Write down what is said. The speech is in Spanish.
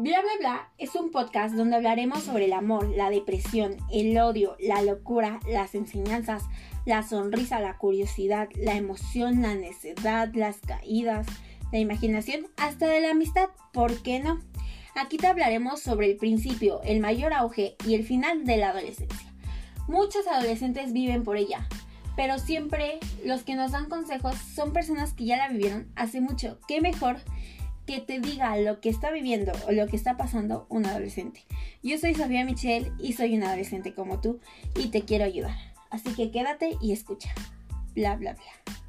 Bla bla bla es un podcast donde hablaremos sobre el amor, la depresión, el odio, la locura, las enseñanzas, la sonrisa, la curiosidad, la emoción, la necedad, las caídas, la imaginación, hasta de la amistad, ¿por qué no? Aquí te hablaremos sobre el principio, el mayor auge y el final de la adolescencia. Muchos adolescentes viven por ella, pero siempre los que nos dan consejos son personas que ya la vivieron hace mucho. ¿Qué mejor? Que te diga lo que está viviendo o lo que está pasando un adolescente. Yo soy Sofía Michelle y soy una adolescente como tú y te quiero ayudar. Así que quédate y escucha. Bla, bla, bla.